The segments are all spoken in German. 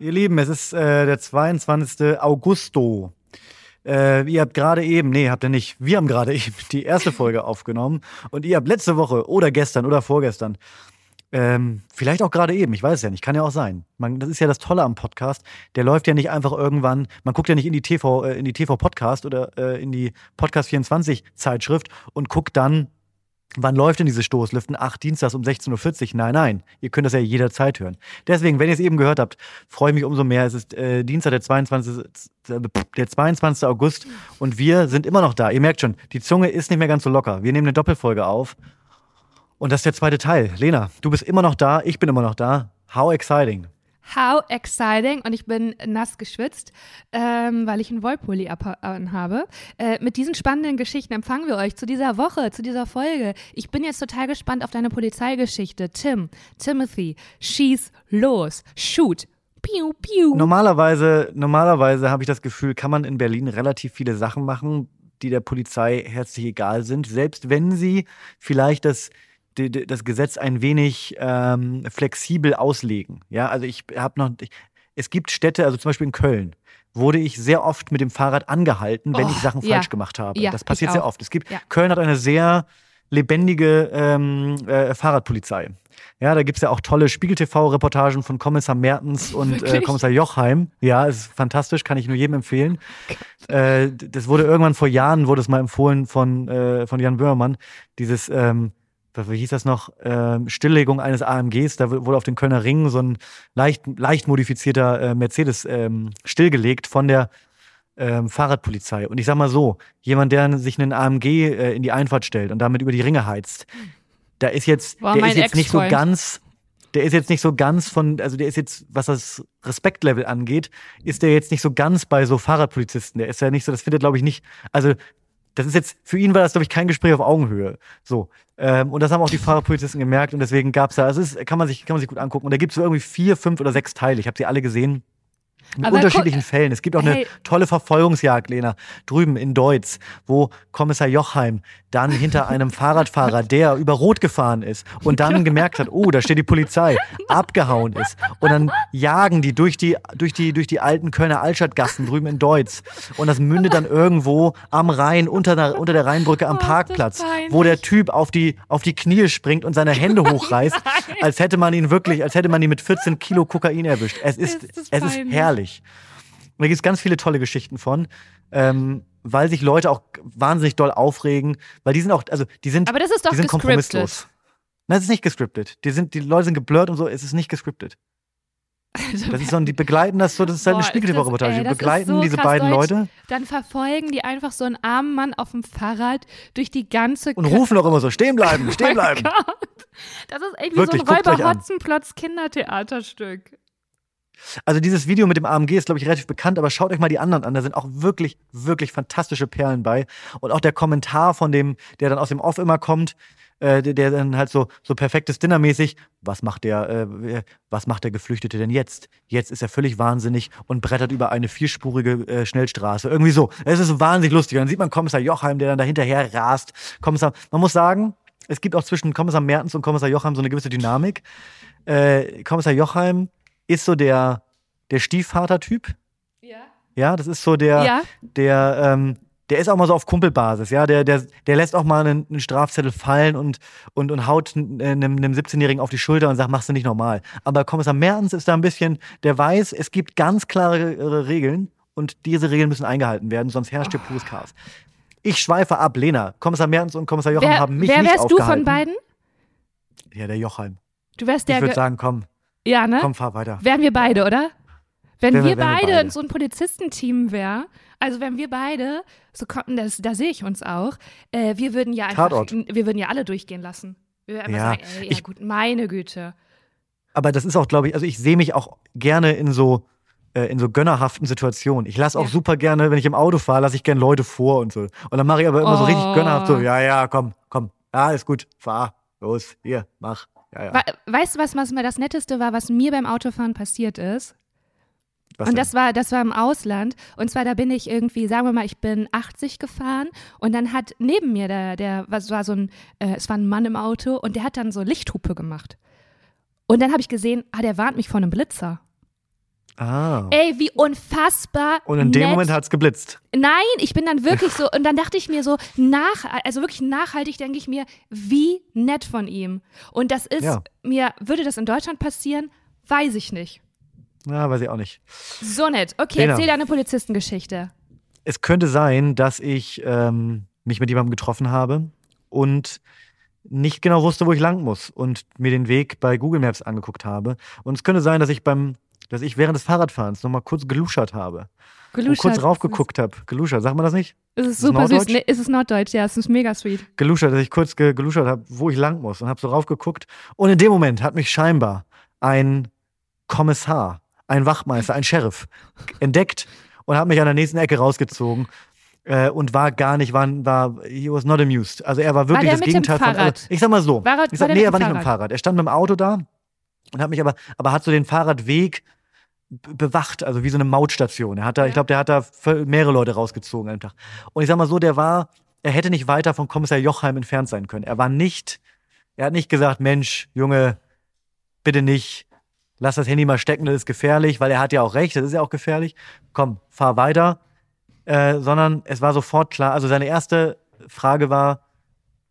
Ihr Lieben, es ist äh, der 22. Augusto. Äh, ihr habt gerade eben, nee, habt ihr nicht, wir haben gerade eben die erste Folge aufgenommen und ihr habt letzte Woche oder gestern oder vorgestern, ähm, vielleicht auch gerade eben, ich weiß es ja nicht, kann ja auch sein. Man, das ist ja das Tolle am Podcast. Der läuft ja nicht einfach irgendwann, man guckt ja nicht in die TV, äh, in die TV-Podcast oder äh, in die Podcast 24 Zeitschrift und guckt dann Wann läuft denn diese Stoßlüften? Ach, Dienstags um 16.40 Uhr. Nein, nein. Ihr könnt das ja jederzeit hören. Deswegen, wenn ihr es eben gehört habt, freue ich mich umso mehr. Es ist äh, Dienstag, der 22, der 22. August und wir sind immer noch da. Ihr merkt schon, die Zunge ist nicht mehr ganz so locker. Wir nehmen eine Doppelfolge auf. Und das ist der zweite Teil. Lena, du bist immer noch da, ich bin immer noch da. How exciting. How exciting! Und ich bin nass geschwitzt, ähm, weil ich einen Wollpulli anhabe. Äh, mit diesen spannenden Geschichten empfangen wir euch zu dieser Woche, zu dieser Folge. Ich bin jetzt total gespannt auf deine Polizeigeschichte. Tim, Timothy, schieß los, shoot. Piu, piu. Normalerweise, normalerweise habe ich das Gefühl, kann man in Berlin relativ viele Sachen machen, die der Polizei herzlich egal sind, selbst wenn sie vielleicht das das Gesetz ein wenig ähm, flexibel auslegen. Ja, also ich habe noch, ich, es gibt Städte, also zum Beispiel in Köln, wurde ich sehr oft mit dem Fahrrad angehalten, wenn oh, ich Sachen ja. falsch gemacht habe. Ja, das passiert sehr oft. Es gibt, ja. Köln hat eine sehr lebendige ähm, äh, Fahrradpolizei. Ja, da gibt es ja auch tolle Spiegel-TV-Reportagen von Kommissar Mertens und äh, Kommissar Jochheim. Ja, ist fantastisch, kann ich nur jedem empfehlen. Äh, das wurde irgendwann vor Jahren, wurde es mal empfohlen von, äh, von Jan Böhmermann, dieses ähm, wie hieß das noch, ähm, Stilllegung eines AMGs, da wurde auf den Kölner Ring so ein leicht, leicht modifizierter äh, Mercedes ähm, stillgelegt von der ähm, Fahrradpolizei. Und ich sag mal so, jemand, der sich einen AMG äh, in die Einfahrt stellt und damit über die Ringe heizt, da ist jetzt, War der ist jetzt nicht so ganz, der ist jetzt nicht so ganz von, also der ist jetzt, was das Respektlevel angeht, ist der jetzt nicht so ganz bei so Fahrradpolizisten. Der ist ja nicht so, das findet, glaube ich, nicht, also das ist jetzt, für ihn war das, glaube ich, kein Gespräch auf Augenhöhe. So. Ähm, und das haben auch die Fahrerpolizisten gemerkt und deswegen gab es da, also es kann man sich, kann man sich gut angucken. Und da gibt es so irgendwie vier, fünf oder sechs Teile. Ich habe sie alle gesehen. In Aber unterschiedlichen Fällen. Es gibt auch hey. eine tolle Verfolgungsjagd, Lena, drüben in Deutz, wo Kommissar Jochheim dann hinter einem Fahrradfahrer, der über Rot gefahren ist und dann gemerkt hat, oh, da steht die Polizei, abgehauen ist. Und dann jagen die durch die, durch die, durch die alten Kölner Altstadtgassen drüben in Deutz. Und das mündet dann irgendwo am Rhein, unter der, unter der Rheinbrücke am oh, Parkplatz, wo der Typ auf die, auf die Knie springt und seine Hände hochreißt, als hätte man ihn wirklich, als hätte man ihn mit 14 Kilo Kokain erwischt. Es ist, ist es ist herrlich. Und da gibt es ganz viele tolle Geschichten von. Ähm, weil sich Leute auch wahnsinnig doll aufregen, weil die sind auch, also die sind, Aber das ist doch die sind kompromisslos. Nein, es ist nicht gescriptet. Die, sind, die Leute sind geblurrt und so, es ist nicht gescriptet. Also, das ist so, die begleiten das so, das ist halt eine Spiegeltv-Reportage. Die begleiten so diese beiden Deutsch. Leute. Dann verfolgen die einfach so einen armen Mann auf dem Fahrrad durch die ganze Und rufen auch immer so, stehen bleiben, oh stehen bleiben. Gott. Das ist irgendwie Wirklich, so ein Räuber-Hotzenplotz-Kindertheaterstück. Also dieses Video mit dem AMG ist, glaube ich, relativ bekannt, aber schaut euch mal die anderen an. Da sind auch wirklich, wirklich fantastische Perlen bei. Und auch der Kommentar von dem, der dann aus dem Off immer kommt, äh, der, dann halt so, so perfektes Dinnermäßig, was macht der, äh, was macht der Geflüchtete denn jetzt? Jetzt ist er völlig wahnsinnig und brettert über eine vierspurige äh, Schnellstraße. Irgendwie so. Es ist wahnsinnig lustig. Und dann sieht man Kommissar Jochheim, der dann da hinterher rast. Kommissar, man muss sagen, es gibt auch zwischen Kommissar Mertens und Kommissar Jochheim so eine gewisse Dynamik. Äh, Kommissar Jochheim ist so der, der Stiefvater-Typ. Ja. Ja, das ist so der, ja. der, ähm, der ist auch mal so auf Kumpelbasis, ja, der, der, der lässt auch mal einen, einen Strafzettel fallen und, und, und haut einem, einem 17-Jährigen auf die Schulter und sagt, machst du nicht normal. Aber Kommissar Mertens ist da ein bisschen, der weiß, es gibt ganz klare Regeln und diese Regeln müssen eingehalten werden, sonst herrscht hier oh. pures Chaos. Ich schweife ab, Lena. Kommissar Mertens und Kommissar Jochheim wer, haben mich wer nicht aufgehalten. Wer wärst du von beiden? Ja, der Jochheim. Du wärst der. Ich würde sagen, komm, ja, ne? Komm, fahr weiter. Wären wir beide, oder? Wenn wir, wir beide, wir beide so ein Polizistenteam wären, also wenn wir beide, so kommen, das, da sehe ich uns auch, äh, wir würden ja einfach, Tatort. wir würden ja alle durchgehen lassen. Wir würden ja, sagen, ey, ja ich, gut, meine Güte. Aber das ist auch, glaube ich, also ich sehe mich auch gerne in so äh, in so gönnerhaften Situationen. Ich lasse auch ja. super gerne, wenn ich im Auto fahre, lasse ich gerne Leute vor und so. Und dann mache ich aber immer oh. so richtig gönnerhaft so, ja, ja, komm, komm, ja, ist gut, fahr, los, hier, mach. Ja, ja. weißt du, was, was mal das Netteste war, was mir beim Autofahren passiert ist? Was und das war, das war im Ausland. Und zwar, da bin ich irgendwie, sagen wir mal, ich bin 80 gefahren und dann hat neben mir der, der, was war so ein, äh, es war ein Mann im Auto und der hat dann so Lichthupe gemacht. Und dann habe ich gesehen, ah, der warnt mich vor einem Blitzer. Ah. Ey, wie unfassbar. Und in dem nett. Moment hat's geblitzt. Nein, ich bin dann wirklich so, und dann dachte ich mir so, nach, also wirklich nachhaltig denke ich mir, wie nett von ihm. Und das ist Ja. mir, würde das in Deutschland passieren? Weiß ich nicht. Ja, weiß ich auch nicht. So nett. Okay, Lena. erzähl deine Polizistengeschichte. Es könnte sein, dass ich ähm, mich mit jemandem getroffen habe und nicht genau wusste, wo ich lang muss und mir den Weg bei Google Maps angeguckt habe. Und es könnte sein, dass ich beim, dass ich während des Fahrradfahrens nochmal kurz geluschert habe. Und Geluschert. kurz raufgeguckt habe. Geluschert, sagt man das nicht? Es ist Ist super süß. Nee, es ist Norddeutsch, ja, es ist mega sweet. Geluschert, dass ich kurz ge geluschert habe, wo ich lang muss und habe so raufgeguckt. Und in dem Moment hat mich scheinbar ein Kommissar, ein Wachmeister, ein Sheriff entdeckt und hat mich an der nächsten Ecke rausgezogen. Äh, und war gar nicht, war, war, he was not amused. Also er war wirklich der das mit dem Gegenteil von. Fahrrad? Also, ich sag mal so. War er- ich war sag, der nee, er war nicht mit dem Fahrrad? Er stand mit dem Auto da und hat mich aber, aber hat so den Fahrradweg bewacht, also wie so eine Mautstation. Er hat da, ich glaube, der hat da mehrere Leute rausgezogen an dem Tag. Und ich sag mal so, der war, er hätte nicht weiter von Kommissar Jochheim entfernt sein können. Er war nicht, er hat nicht gesagt, Mensch, Junge, bitte nicht, lass das Handy mal stecken, das ist gefährlich, weil er hat ja auch recht, das ist ja auch gefährlich. Komm, fahr weiter. Äh, sondern es war sofort klar, also seine erste Frage war,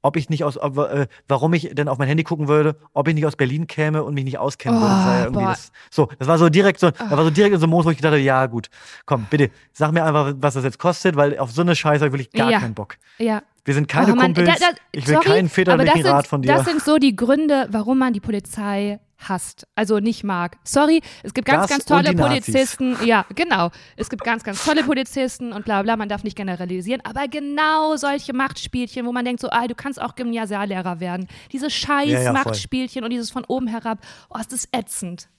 ob ich nicht aus, ob, äh, warum ich denn auf mein Handy gucken würde, ob ich nicht aus Berlin käme und mich nicht auskennen würde. Das war ja Oh, irgendwie boah. das, so, das war so direkt so, das war so direkt in so einem Modus, wo ich gedacht habe, ja gut, komm, bitte, sag mir einfach, was das jetzt kostet, weil auf so eine Scheiße habe ich wirklich gar Ja. keinen Bock. Ja. Wir sind keine Oh Mann, Kumpels, da- da- ich will sorry, keinen väterlichen Rat von dir. Das sind so die Gründe, warum man die Polizei hasst, also nicht mag. Sorry, es gibt ganz, Das ganz tolle. Polizisten. Ja, genau. Es gibt ganz, ganz tolle Polizisten und bla bla, man darf nicht generalisieren, aber genau solche Machtspielchen, wo man denkt so, ah, du kannst auch Gymnasiallehrer werden. Diese scheiß Ja, ja, voll. Machtspielchen und dieses von oben herab, oh, ist das ätzend.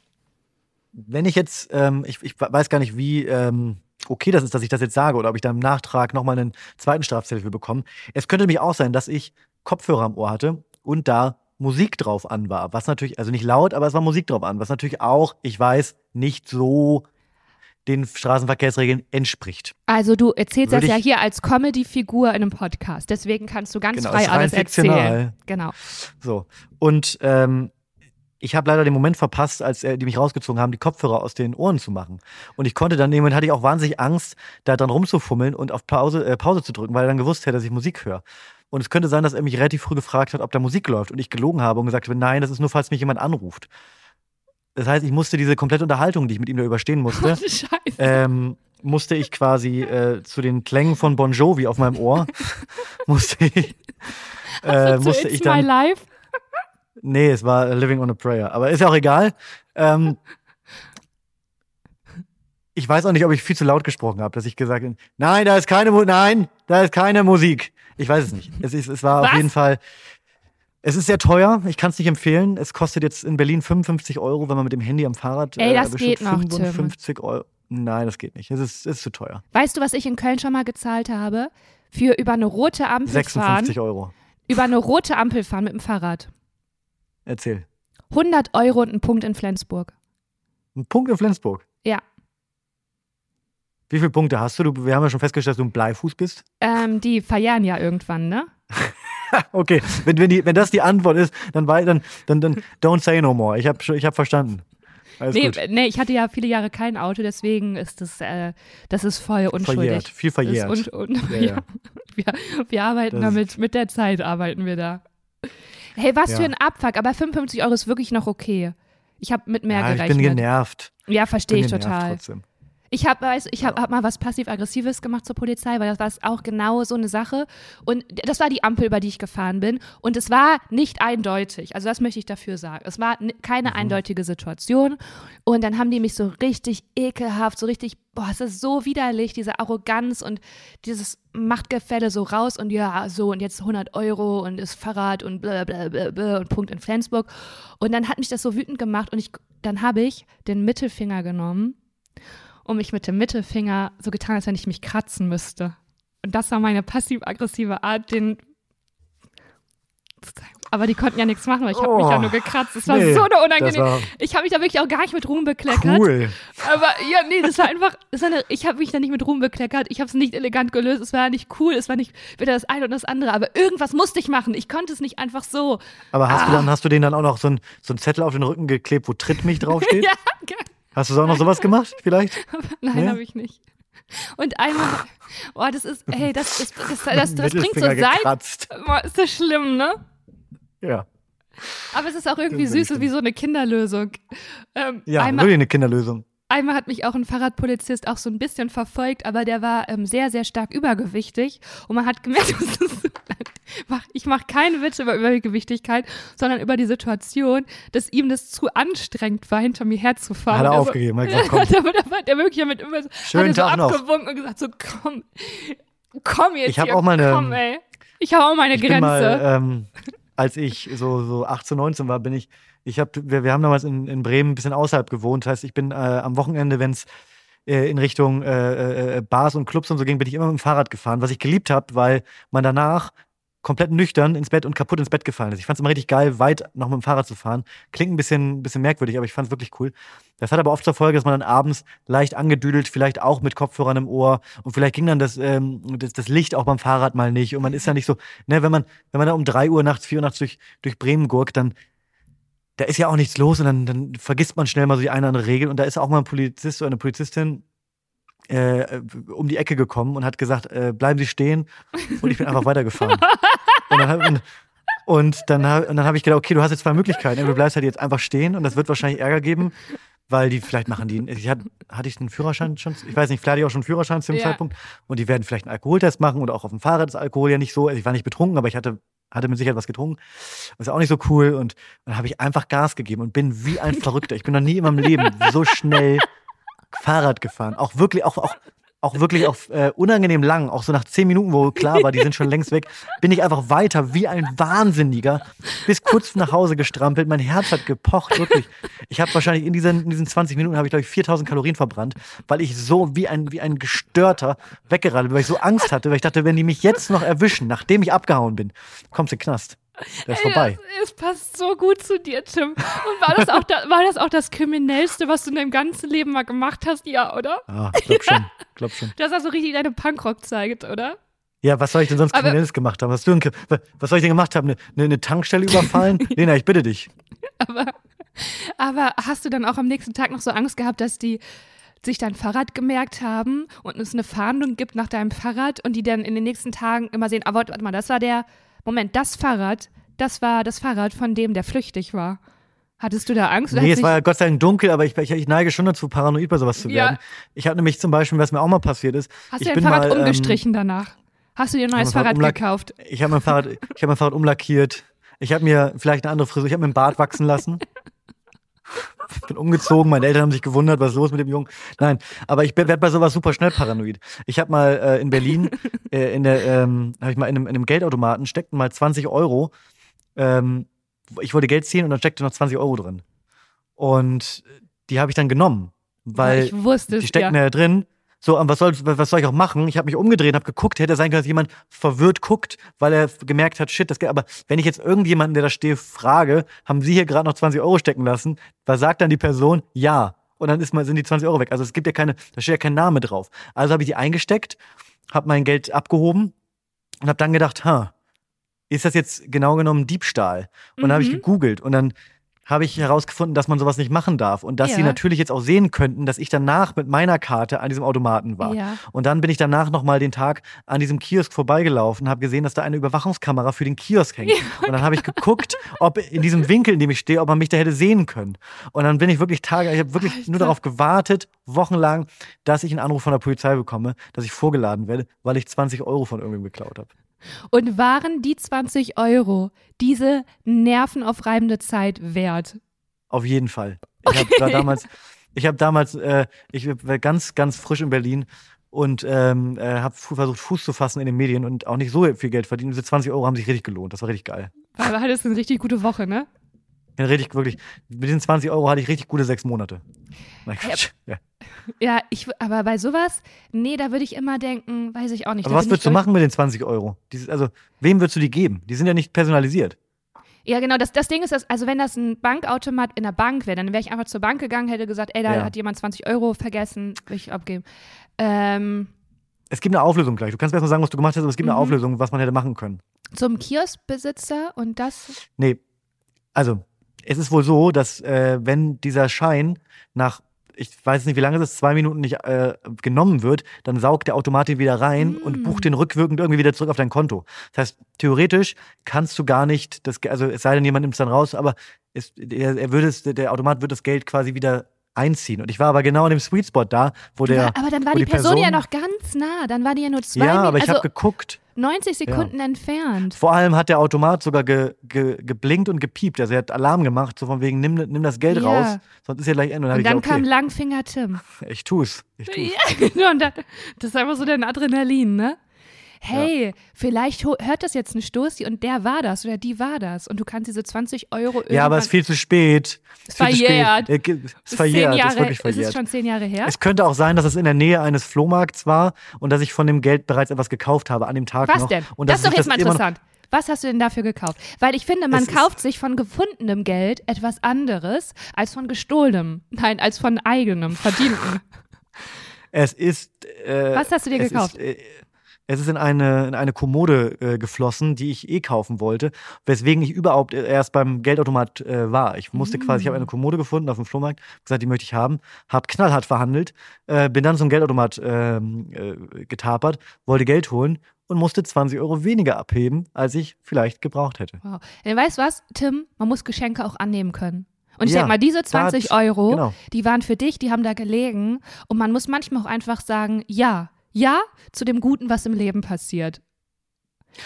wenn ich jetzt, ähm, ich, ich weiß gar nicht, wie ähm, okay das ist, dass ich das jetzt sage oder ob ich da im Nachtrag nochmal einen zweiten Strafzettel für bekomme. Es könnte nämlich auch sein, dass ich Kopfhörer am Ohr hatte und da Musik drauf an war. Was natürlich, also nicht laut, aber es war Musik drauf an. Was natürlich auch, ich weiß, nicht so den Straßenverkehrsregeln entspricht. Also du erzählst Würde das ja hier als Comedy-Figur in einem Podcast, deswegen kannst du ganz Genau, frei alles fiktional. erzählen. Genau. So. Und ähm, ich habe leider den Moment verpasst, als äh, die mich rausgezogen haben, die Kopfhörer aus den Ohren zu machen. Und ich konnte dann, Moment hatte ich auch wahnsinnig Angst, da dran rumzufummeln und auf Pause, äh, Pause zu drücken, weil er dann gewusst hätte, dass ich Musik höre. Und es könnte sein, dass er mich relativ früh gefragt hat, ob da Musik läuft und ich gelogen habe und gesagt habe, nein, das ist nur, falls mich jemand anruft. Das heißt, ich musste diese komplette Unterhaltung, die ich mit ihm da überstehen musste, ähm, musste ich quasi äh, zu den Klängen von Bon Jovi auf meinem Ohr, musste ich, äh, Also musste ich My dann, Life. Nee, es war Living on a Prayer. Aber ist ja auch egal. Ähm, ich weiß auch nicht, ob ich viel zu laut gesprochen habe, dass ich gesagt habe, nein, da ist keine Mu nein, da ist keine Musik. Ich weiß es nicht. Es, es war Was? auf jeden Fall. Es ist sehr teuer. Ich kann es nicht empfehlen. Es kostet jetzt in Berlin 55 Euro, wenn man mit dem Handy am Fahrrad. Ey, das bestimmt geht noch, Tim. 55 Euro. Nein, das geht nicht. Es ist, ist zu teuer. Weißt du, was ich in Köln schon mal gezahlt habe? Für über eine rote Ampel 56 fahren. Euro. Über eine rote Ampel fahren mit dem Fahrrad. Erzähl. 100 Euro und ein Punkt in Flensburg. Ein Punkt in Flensburg. Ja. Wie viele Punkte hast du? du? Wir haben ja schon festgestellt, dass du ein Bleifuß bist. Ähm, die verjähren ja irgendwann, ne? Okay, wenn, wenn, die, wenn das die Antwort ist, dann, dann, dann, dann don't say no more. Ich habe ich hab verstanden. Alles Nee, nee, ich hatte ja viele Jahre kein Auto, deswegen ist das, äh, das ist voll unschuldig. Verjährt, viel verjährt. Das ist un, un, Ja, ja. Wir, wir arbeiten Das damit, mit der Zeit arbeiten wir da. Hey, was Ja. für ein Abfuck, aber 55 Euro ist wirklich noch okay. Ich habe mit mehr ja, ich gerechnet. bin genervt. Ja, verstehe ich genervt total. Trotzdem. Ich habe weiß, ich hab, hab mal was passiv-aggressives gemacht zur Polizei, weil das war auch genau so eine Sache. Und das war die Ampel, über die ich gefahren bin. Und es war nicht eindeutig. Also das möchte ich dafür sagen. Es war keine eindeutige Situation. Und dann haben die mich so richtig ekelhaft, so richtig, boah, es ist so widerlich, diese Arroganz und dieses Machtgefälle so raus und ja, so und jetzt 100 Euro und das Fahrrad und bla bla bla bla und Punkt in Flensburg. Und dann hat mich das so wütend gemacht und ich, dann habe ich den Mittelfinger genommen und mich mit dem Mittelfinger so getan, als wenn ich mich kratzen müsste. Und das war meine passiv-aggressive Art, den. Aber die konnten ja nichts machen, weil ich habe mich ja Oh, nur gekratzt. Das war nee, so eine das unangenehm. war- Ich habe mich da wirklich auch gar nicht mit Ruhm bekleckert. Cool. Aber ja, nee, das war einfach, das war eine, ich habe mich da nicht mit Ruhm bekleckert. Ich habe es nicht elegant gelöst. Es war nicht cool. Es war nicht weder das eine oder das andere. Aber irgendwas musste ich machen. Ich konnte es nicht einfach so. Aber hast Ah. du dann, hast du denen dann auch noch so einen so einen Zettel auf den Rücken geklebt, wo Tritt mich draufsteht? Ja, ge- Hast du auch noch sowas gemacht, vielleicht? Nein, Nee? habe ich nicht. Und einmal, boah, das ist, hey, das, ist, das, das, das, das bringt so gekratzt. Boah, ist das schlimm, ne? Ja. Aber es ist auch irgendwie ist süß, wie so eine Kinderlösung. Ähm, Ja, einmal, wirklich eine Kinderlösung. Einmal hat mich auch ein Fahrradpolizist auch so ein bisschen verfolgt, aber der war ähm, sehr, sehr stark übergewichtig. Und man hat gemerkt, ich mache keine Witze über Übergewichtigkeit, sondern über die Situation, dass ihm das zu anstrengend war, hinter mir herzufahren. Hat er Und aufgegeben. Hat gesagt, komm, da war, der wirklich mit immer so, Schönen hat er so Tag noch. abgewunken und gesagt so, komm, komm jetzt Ich hab hier, auch mal eine- komm, ey. Ich habe auch meine Grenze. mal, ähm, als ich so, so 18, 19 war, bin ich, ich hab, wir, wir haben damals in, in Bremen ein bisschen außerhalb gewohnt. Das heißt, ich bin äh, am Wochenende, wenn es äh, in Richtung äh, äh, Bars und Clubs und so ging, bin ich immer mit dem Fahrrad gefahren, was ich geliebt habe, weil man danach komplett nüchtern ins Bett und kaputt ins Bett gefallen ist. Ich fand es immer richtig geil, weit noch mit dem Fahrrad zu fahren. Klingt ein bisschen, bisschen merkwürdig, aber ich fand es wirklich cool. Das hat aber oft zur Folge, dass man dann abends leicht angedüdelt, vielleicht auch mit Kopfhörern im Ohr und vielleicht ging dann das, ähm, das, das Licht auch beim Fahrrad mal nicht und man ist ja nicht so, ne, wenn man, wenn man da um drei Uhr nachts, vier Uhr nachts durch, durch Bremen gurkt, dann da ist ja auch nichts los und dann, dann vergisst man schnell mal so die eine oder andere Regel und da ist auch mal ein Polizist oder eine Polizistin äh, um die Ecke gekommen und hat gesagt, äh, bleiben Sie stehen und ich bin einfach weitergefahren. Und dann, hab- und, und dann, und dann habe ich gedacht, okay, du hast jetzt zwei Möglichkeiten. Du bleibst halt jetzt einfach stehen und das wird wahrscheinlich Ärger geben, weil die vielleicht machen die. Ich hatte, hatte ich einen Führerschein schon? Ich weiß nicht, vielleicht hatte ich auch schon einen Führerschein zu dem Ja. Zeitpunkt. Und die werden vielleicht einen Alkoholtest machen oder auch auf dem Fahrrad ist Alkohol ja nicht so. Also ich war nicht betrunken, aber ich hatte, hatte mit Sicherheit was getrunken. Das ist auch nicht so cool. Und dann habe ich einfach Gas gegeben und bin wie ein Verrückter. Ich bin noch nie in meinem Leben so schnell Fahrrad gefahren. Auch wirklich, auch, auch, auch wirklich auf äh, unangenehm lang, auch so nach zehn Minuten, wo klar war, die sind schon längst weg, bin ich einfach weiter wie ein Wahnsinniger, bis kurz nach Hause gestrampelt. Mein Herz hat gepocht, wirklich. Ich habe wahrscheinlich in diesen, in diesen 20 Minuten habe ich glaube ich 4000 Kalorien verbrannt, weil ich so wie ein wie ein gestörter weggerannt bin, weil ich so Angst hatte, weil ich dachte, wenn die mich jetzt noch erwischen, nachdem ich abgehauen bin, kommst du Knast. Der ist Ey, vorbei. Das, es passt so gut zu dir, Tim. Und war das, auch da, war das auch das Kriminellste, was du in deinem ganzen Leben mal gemacht hast? Ja, oder? Ah, glaub schon, glaub schon. Das hast so richtig deine Punkrock-Zeit, oder? Ja, was soll ich denn sonst Aber- Kriminelles gemacht haben? Was, du, was soll ich denn gemacht haben? Eine, eine, eine Tankstelle überfallen? Lena, ich bitte dich. Aber, aber hast du dann auch am nächsten Tag noch so Angst gehabt, dass die sich dein Fahrrad gemerkt haben und es eine Fahndung gibt nach deinem Fahrrad und die dann in den nächsten Tagen immer sehen, aber warte mal, das war der, Moment, das Fahrrad, das war das Fahrrad von dem, der flüchtig war. Hattest du da Angst? Oder Nee, es war ja Gott sei Dank dunkel, aber ich, ich, ich neige schon dazu, paranoid bei sowas zu Ja. werden. Ich habe nämlich zum Beispiel, was mir auch mal passiert ist, hast ich du dein bin Fahrrad mal, ähm, umgestrichen danach? Hast du dir ein neues Fahrrad Fahrrad gekauft? Ich habe mein Fahrrad, ich habe mein Fahrrad umlackiert. Ich habe mir vielleicht eine andere Frisur, ich habe mir einen Bart wachsen lassen. bin umgezogen, meine Eltern haben sich gewundert, was ist los mit dem Jungen. Nein, aber ich werde bei sowas super schnell paranoid. Ich habe mal äh, in Berlin, äh, in der, ähm, habe ich mal in einem, in einem Geldautomaten steckten mal 20 Euro. Ähm, ich wollte Geld ziehen und dann steckte noch 20 Euro drin. Und die habe ich dann genommen, weil ich wusste die es, stecken ja. ja drin. So, und was soll, was soll ich auch machen? Ich habe mich umgedreht, habe geguckt, hätte sein können, dass jemand verwirrt guckt, weil er gemerkt hat, shit, das geht. Aber wenn ich jetzt irgendjemanden, der da steht, frage, haben Sie hier gerade noch 20 Euro stecken lassen? Was sagt dann die Person? Ja. Und dann ist mal, sind die 20 Euro weg. Also es gibt ja keine, da steht ja kein Name drauf. Also habe ich die eingesteckt, habe mein Geld abgehoben und habe dann gedacht, ha, ist das jetzt genau genommen Diebstahl? Und dann habe ich Mhm. gegoogelt und dann habe ich herausgefunden, dass man sowas nicht machen darf und dass sie Ja. natürlich jetzt auch sehen könnten, dass ich danach mit meiner Karte an diesem Automaten war. Ja. Und dann bin ich danach nochmal den Tag an diesem Kiosk vorbeigelaufen, habe gesehen, dass da eine Überwachungskamera für den Kiosk hängt. Und dann habe ich geguckt, ob in diesem Winkel, in dem ich stehe, ob man mich da hätte sehen können. Und dann bin ich wirklich Tage, ich habe wirklich Alter. nur darauf gewartet, wochenlang, dass ich einen Anruf von der Polizei bekomme, dass ich vorgeladen werde, weil ich 20 Euro von irgendwem geklaut habe. Und waren die 20 Euro diese nervenaufreibende Zeit wert? Auf jeden Fall. Ich habe da damals, ich habe damals, äh, ich war ganz, ganz frisch in Berlin und ähm, äh, habe versucht, Fuß zu fassen in den Medien und auch nicht so viel Geld verdient. Diese 20 Euro haben sich richtig gelohnt. Das war richtig geil. Weil du hattest eine richtig gute Woche, ne? Ich bin richtig, wirklich, mit diesen 20 Euro hatte ich richtig gute sechs Monate. Quatsch. Ja. Ja, ich, aber bei sowas, nee, da würde ich immer denken, weiß ich auch nicht. Aber was würdest du ich, machen mit den 20 Euro? Dieses, also, wem würdest du die geben? Die sind ja nicht personalisiert. Ja, genau. Das, das Ding ist, dass, also wenn das ein Bankautomat in der Bank wäre, dann wäre ich einfach zur Bank gegangen, hätte gesagt, ey, da Ja. hat jemand 20 Euro vergessen, will ich abgeben. Ähm, Es gibt eine Auflösung gleich. Du kannst mir erst mal sagen, was du gemacht hast, aber es gibt eine Mhm. Auflösung, was man hätte machen können. zum Kioskbesitzer und das. Nee, also es ist wohl so, dass äh, wenn dieser Schein nach ich weiß nicht, wie lange es ist, zwei Minuten nicht äh, genommen wird, dann saugt der Automat ihn wieder rein Mm. und bucht den rückwirkend irgendwie wieder zurück auf dein Konto. Das heißt, theoretisch kannst du gar nicht, das, also es sei denn, jemand nimmt es dann raus, aber es, er, er würde es, der Automat wird das Geld quasi wieder einziehen. Und ich war aber genau an dem Sweet Spot da, wo der. aber dann war wo die, Person, ja Person- noch ganz nah. Dann war die ja nur zwei Ja, aber ich Minuten, habe also geguckt. 90 Sekunden entfernt. Vor allem hat der Automat sogar ge, ge, geblinkt und gepiept. Also er hat Alarm gemacht, so von wegen, nimm, nimm das Geld Ja. raus, sonst ist ja gleich Ende. Und, Und dann, ich kam gesagt, Langfinger Tim. okay, ich tu's. Ich tu's. Ja, genau. Das ist einfach so dein Adrenalin, ne? Hey, vielleicht ho- hört das jetzt ein Stoßi und der war das oder die war das und du kannst diese 20 Euro Ja, aber es ist viel zu spät. Ist viel zu spät. verjährt. Äh, Es ist ist verjährt, Jahre, ist wirklich ist es verjährt. schon zehn Jahre her? Es könnte auch sein, dass es in der Nähe eines Flohmarkts war und dass ich von dem Geld bereits etwas gekauft habe an dem Tag Was noch. denn? Und das ist doch jetzt mal interessant. Was hast du denn dafür gekauft? Weil ich finde, man Es ist- kauft sich von gefundenem Geld etwas anderes als von gestohlenem. Nein, als von eigenem, verdientem. Es ist. Äh, Was hast du dir es gekauft? Ist, äh, es ist in eine, in eine Kommode äh, geflossen, die ich eh kaufen wollte, weswegen ich überhaupt erst beim Geldautomat äh, war. Ich musste quasi, ich habe eine Kommode gefunden auf dem Flohmarkt, gesagt, die möchte ich haben, habe knallhart verhandelt, äh, bin dann zum Geldautomat ähm, äh, getapert, wollte Geld holen und musste 20 Euro weniger abheben, als ich vielleicht gebraucht hätte. Wow. Denn weißt du was, Tim? Man muss Geschenke auch annehmen können. Und ich Ja, denke mal, diese 20 da hat- Euro, genau. die waren für dich, die haben da gelegen. Und man muss manchmal auch einfach sagen, ja, ja zu dem Guten, was im Leben passiert.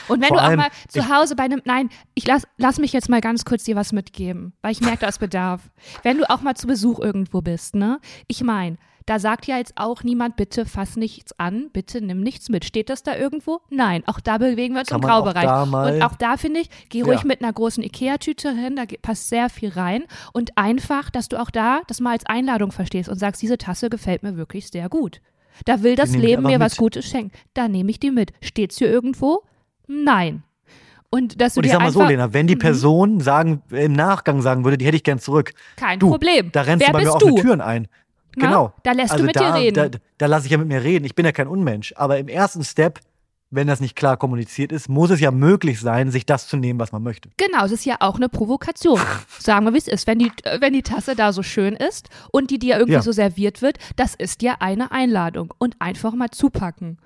Und wenn Vor du auch mal zu Hause bei einem, nein, ich lass, lass mich jetzt mal ganz kurz dir was mitgeben, weil ich merke, da ist Bedarf. Wenn du auch mal zu Besuch irgendwo bist, ne? Ich meine, da sagt ja jetzt auch niemand, bitte fass nichts an, bitte nimm nichts mit. Steht das da irgendwo? Nein, auch da bewegen wir uns Kann im auch Graubereich. mal- Und auch da finde ich, geh ruhig Ja. mit einer großen Ikea-Tüte hin, da passt sehr viel rein. Und einfach, dass du auch da das mal als Einladung verstehst und sagst, diese Tasse gefällt mir wirklich sehr gut. Da will das Leben mir was mit. Gutes schenken. Da nehme ich die mit. Steht's hier irgendwo? Nein. Und dass du Und ich sag mal so, Lena, wenn die Mhm. Person sagen, im Nachgang sagen würde, die hätte ich gern zurück, kein du, Problem. da rennst Wer du bei mir du? offene Türen ein. Na, Genau. da lässt du also mit da, dir reden. Da, da lasse ich ja mit mir reden. Ich bin ja kein Unmensch. Aber im ersten Step, wenn das nicht klar kommuniziert ist, muss es ja möglich sein, sich das zu nehmen, was man möchte. Genau, es ist ja auch eine Provokation. Sagen wir, wie es ist. Wenn die, äh, wenn die Tasse da so schön ist und die dir irgendwie Ja. so serviert wird, das ist ja eine Einladung. Und einfach mal zupacken.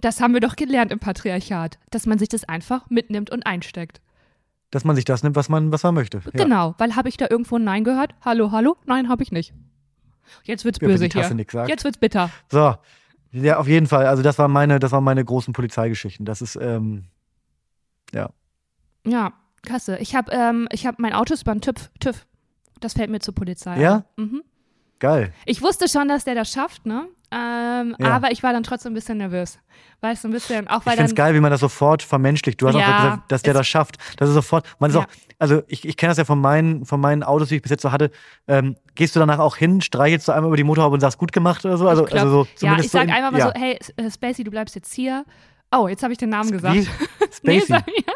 Das haben wir doch gelernt im Patriarchat, dass man sich das einfach mitnimmt und einsteckt. Dass man sich das nimmt, was man, was man möchte. Ja. Genau, weil habe ich da irgendwo ein Nein gehört? Hallo, hallo? Nein, habe ich nicht. Jetzt wird's Ja, böse die Tasse hier. sagt. Jetzt wird's bitter. So. Ja, auf jeden Fall. Also das waren meine, das waren meine großen Polizeigeschichten. Das ist, ähm, Ja, klasse. Ich habe ähm, ich hab mein Auto ist beim TÜV. TÜV. Das fällt mir zur Polizei. Ja? Mhm. Geil. Ich wusste schon, dass der das schafft, ne? Ähm, Ja. Aber ich war dann trotzdem ein bisschen nervös. Weißt du, ein bisschen, auch Ich weil finde es dann. geil, wie man das sofort vermenschlicht. Du hast Ja, auch gesagt, dass der das schafft. Das ist sofort, man ist Ja. auch, also ich, ich kenne das ja von meinen, von meinen Autos, die ich bis jetzt so hatte. Ähm, gehst du danach auch hin, streichelst du einmal über die Motorhaube und sagst, gut gemacht oder so? Also, ich glaub, also so, ja, zumindest ich sag so in, einfach mal ja. so, hey, äh, Spacey, du bleibst jetzt hier. Oh, jetzt habe ich den Namen gesagt. Wie? Nee, Spacey. sag, ja,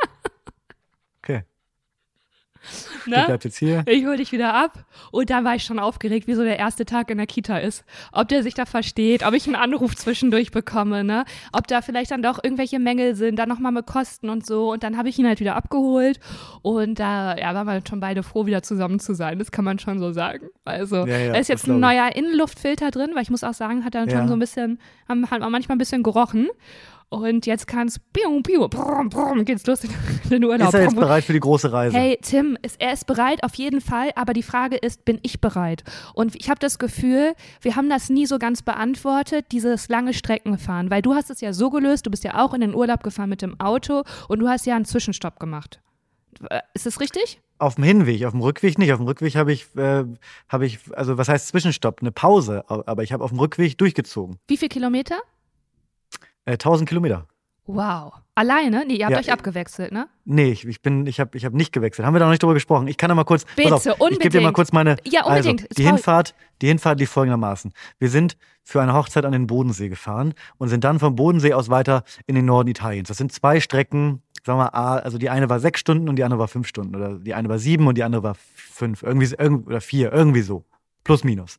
ne? bleibst jetzt hier. Ich hol dich wieder ab. Und dann war ich schon aufgeregt, wie so der erste Tag in der Kita ist. Ob der sich da versteht, ob ich einen Anruf zwischendurch bekomme, ne? Ob da vielleicht dann doch irgendwelche Mängel sind, dann nochmal mit Kosten und so. Und dann habe ich ihn halt wieder abgeholt. Und da ja, waren wir schon beide froh, wieder zusammen zu sein. Das kann man schon so sagen. Also, Ja, ja, da ist jetzt ein neuer Innenluftfilter drin, weil ich muss auch sagen, hat dann Ja. schon so ein bisschen, haben auch manchmal ein bisschen gerochen. Und jetzt kann es, piu, piu, brumm, brumm, geht's los in den Urlaub. Ist er jetzt bereit für die große Reise? Hey, Tim, ist, er ist bereit, auf jeden Fall, aber die Frage ist, bin ich bereit? Und ich habe das Gefühl, wir haben das nie so ganz beantwortet, dieses lange Streckenfahren, weil du hast es ja so gelöst, du bist ja auch in den Urlaub gefahren mit dem Auto und du hast ja einen Zwischenstopp gemacht. Äh, Ist das richtig? Auf dem Hinweg, auf dem Rückweg nicht. Auf dem Rückweg habe ich, äh, habe ich, also was heißt Zwischenstopp? Eine Pause. Aber ich habe auf dem Rückweg durchgezogen. Wie viel Kilometer? Äh, 1000 Kilometer. Wow. Alleine? Nee, ihr habt Ja, euch abgewechselt, ne? Nee, ich, ich bin, ich habe ich hab nicht gewechselt. Haben wir da noch nicht drüber gesprochen? Ich kann da mal kurz. Bitte, auf, Ich gebe dir mal unbedingt. kurz meine. Ja, unbedingt. Also, die Hinfahrt, die Hinfahrt lief folgendermaßen. Wir sind für eine Hochzeit an den Bodensee gefahren und sind dann vom Bodensee aus weiter in den Norden Italiens. Das sind zwei Strecken, sagen wir mal, also die eine war sechs Stunden und die andere war fünf Stunden. Oder die eine war sieben und die andere war fünf. Irgendwie, oder vier, irgendwie so. Plus, minus.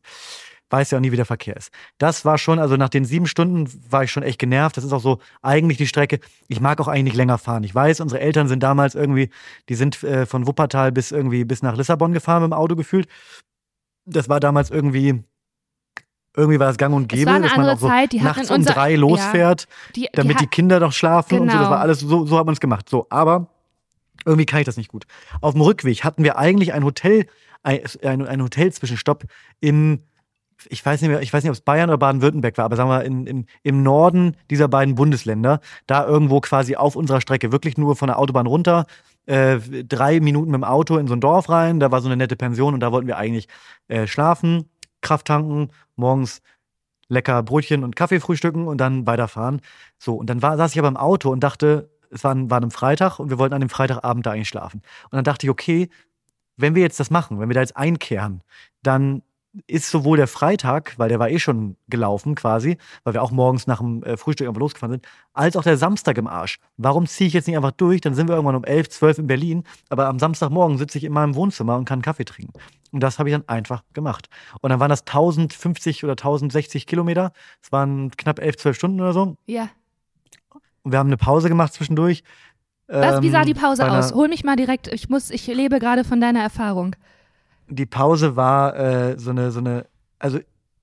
Weiß ja auch nie, wie der Verkehr ist. Das war schon, also nach den sieben Stunden war ich schon echt genervt. Das ist auch so eigentlich die Strecke. Ich mag auch eigentlich nicht länger fahren. Ich weiß, unsere Eltern sind damals irgendwie, die sind äh, von Wuppertal bis irgendwie bis nach Lissabon gefahren mit dem Auto gefühlt. Das war damals irgendwie irgendwie war das gang und gäbe, dass man auch so Zeit, die nachts in um drei ja. losfährt, Die, damit die, die, Kinder noch schlafen und so. Das Genau. war alles, so, so hat man es gemacht. So, aber irgendwie kann ich das nicht gut. Auf dem Rückweg hatten wir eigentlich ein Hotel, ein, ein, ein Hotelzwischenstopp im, ich weiß nicht mehr, ich weiß nicht, ob es Bayern oder Baden-Württemberg war, aber sagen wir in, im, im Norden dieser beiden Bundesländer, da irgendwo quasi auf unserer Strecke, wirklich nur von der Autobahn runter, äh, drei Minuten mit dem Auto in so ein Dorf rein, da war so eine nette Pension und da wollten wir eigentlich äh, schlafen, Kraft tanken, morgens lecker Brötchen und Kaffee frühstücken und dann weiterfahren. So, und dann war, saß ich aber im Auto und dachte, es war, war ein Freitag und wir wollten an dem Freitagabend da eigentlich schlafen. Und dann dachte ich, okay, wenn wir jetzt das machen, wenn wir da jetzt einkehren, dann ist sowohl der Freitag, weil der war eh schon gelaufen quasi, weil wir auch morgens nach dem äh, Frühstück einfach losgefahren sind, als auch der Samstag im Arsch. Warum ziehe ich jetzt nicht einfach durch? Dann sind wir irgendwann um 11, 12 in Berlin, aber am Samstagmorgen sitze ich in meinem Wohnzimmer und kann Kaffee trinken. Und das habe ich dann einfach gemacht. Und dann waren das 1050 oder 1060 Kilometer. Es waren knapp 11, 12 Stunden oder so. ja. Und wir haben eine Pause gemacht zwischendurch. Was, wie sah Ähm, die Pause aus? Hol mich mal direkt, ich muss, ich lebe gerade von deiner Erfahrung. Die Pause war äh, so eine, so eine, also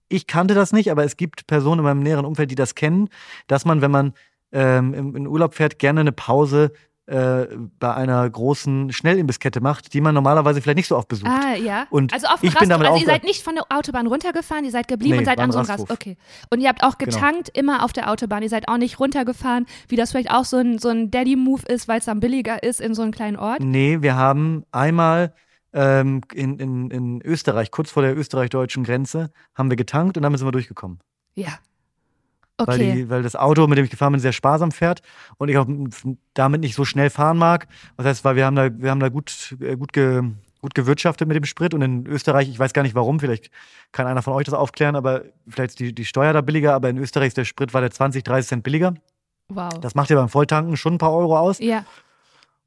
ich kannte das nicht, aber es gibt Personen in meinem näheren Umfeld, die das kennen, dass man, wenn man ähm, in Urlaub fährt, gerne eine Pause äh, bei einer großen Schnellimbisskette macht, die man normalerweise vielleicht nicht so oft besucht. Ah, ja. Und also auf dem ich bin Rast, damit also ihr seid nicht von der Autobahn runtergefahren, ihr seid geblieben Nee, und seid ein so einem Rast. Rasthof. Okay. Und ihr habt auch Genau. getankt immer auf der Autobahn. Ihr seid auch nicht runtergefahren, wie das vielleicht auch so ein, so ein Daddy-Move ist, weil es dann billiger ist in so einem kleinen Ort. Nee, wir haben einmal ähm, in, in, in Österreich, kurz vor der österreich-deutschen Grenze, haben wir getankt und damit sind wir durchgekommen. Ja. Weil, Okay. die, weil das Auto, mit dem ich gefahren bin, sehr sparsam fährt und ich auch damit nicht so schnell fahren mag. Das heißt, weil wir haben da, wir haben da gut, äh, gut, ge, gut gewirtschaftet mit dem Sprit und in Österreich, ich weiß gar nicht warum, vielleicht kann einer von euch das aufklären, aber vielleicht ist die, die Steuer da billiger, aber in Österreich ist der Sprit war der 20, 30 Cent billiger. wow. Das macht ja beim Volltanken schon ein paar Euro aus. ja.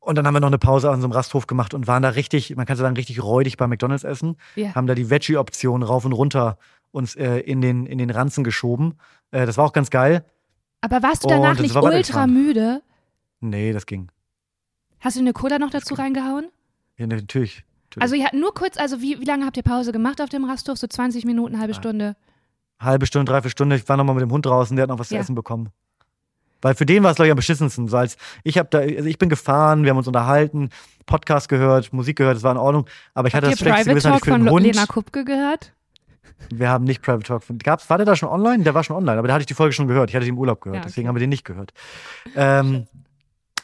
Und dann haben wir noch eine Pause an so einem Rasthof gemacht und waren da richtig, man kann so sagen, richtig räudig bei McDonalds essen. Ja. Haben da die Veggie-Option rauf und runter uns äh, in, den, in den Ranzen geschoben. Äh, das war auch ganz geil. Aber warst du danach nicht war ultra müde? Nee, das ging. Hast du eine Cola noch dazu reingehauen? Ja, natürlich. natürlich. Also ja, nur kurz, also wie, wie lange habt ihr Pause gemacht auf dem Rasthof? So 20 Minuten, halbe Ah. Stunde. halbe Stunde, dreiviertel Stunde. Ich war noch mal mit dem Hund draußen, der hat noch was Ja. zu essen bekommen. Weil für den war es, glaube ich, am beschissensten. So als ich habe da, also ich bin gefahren, wir haben uns unterhalten, Podcast gehört, Musik gehört, das war in Ordnung. Aber ich hatte Habt das ihr schlechteste Private Gewissen hatte Talk für von Hund. Lena Kupke gehört? Wir haben nicht Private Talk von. Gab's, war der da schon online? Der war schon online, aber da hatte ich die Folge schon gehört. Ich hatte die im Urlaub gehört, Ja, okay. deswegen haben wir den nicht gehört. Ähm,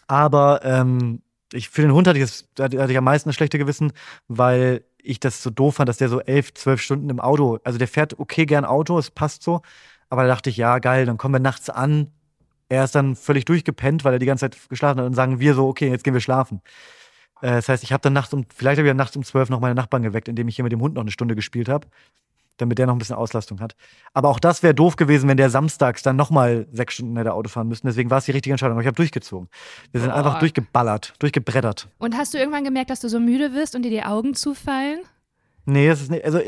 aber ähm, ich, für den Hund hatte ich, das, hatte hatte ich am meisten das schlechte Gewissen, weil ich das so doof fand, dass der so elf, zwölf Stunden im Auto, also der fährt okay gern Auto, es passt so. Aber da dachte ich, ja, geil, dann kommen wir nachts an. Er ist dann völlig durchgepennt, weil er die ganze Zeit geschlafen hat. Und sagen wir so, okay, jetzt gehen wir schlafen. Äh, das heißt, ich habe dann nachts um, vielleicht habe ich dann nachts um zwölf noch meine Nachbarn geweckt, indem ich hier mit dem Hund noch eine Stunde gespielt habe, damit der noch ein bisschen Auslastung hat. Aber auch das wäre doof gewesen, wenn der samstags dann nochmal sechs Stunden hätte Auto fahren müssen. Deswegen war es die richtige Entscheidung. Aber ich habe durchgezogen. Wir sind Boah. einfach durchgeballert, durchgebrettert. Und hast du irgendwann gemerkt, dass du so müde wirst und dir die Augen zufallen? Nee, das ist nicht, also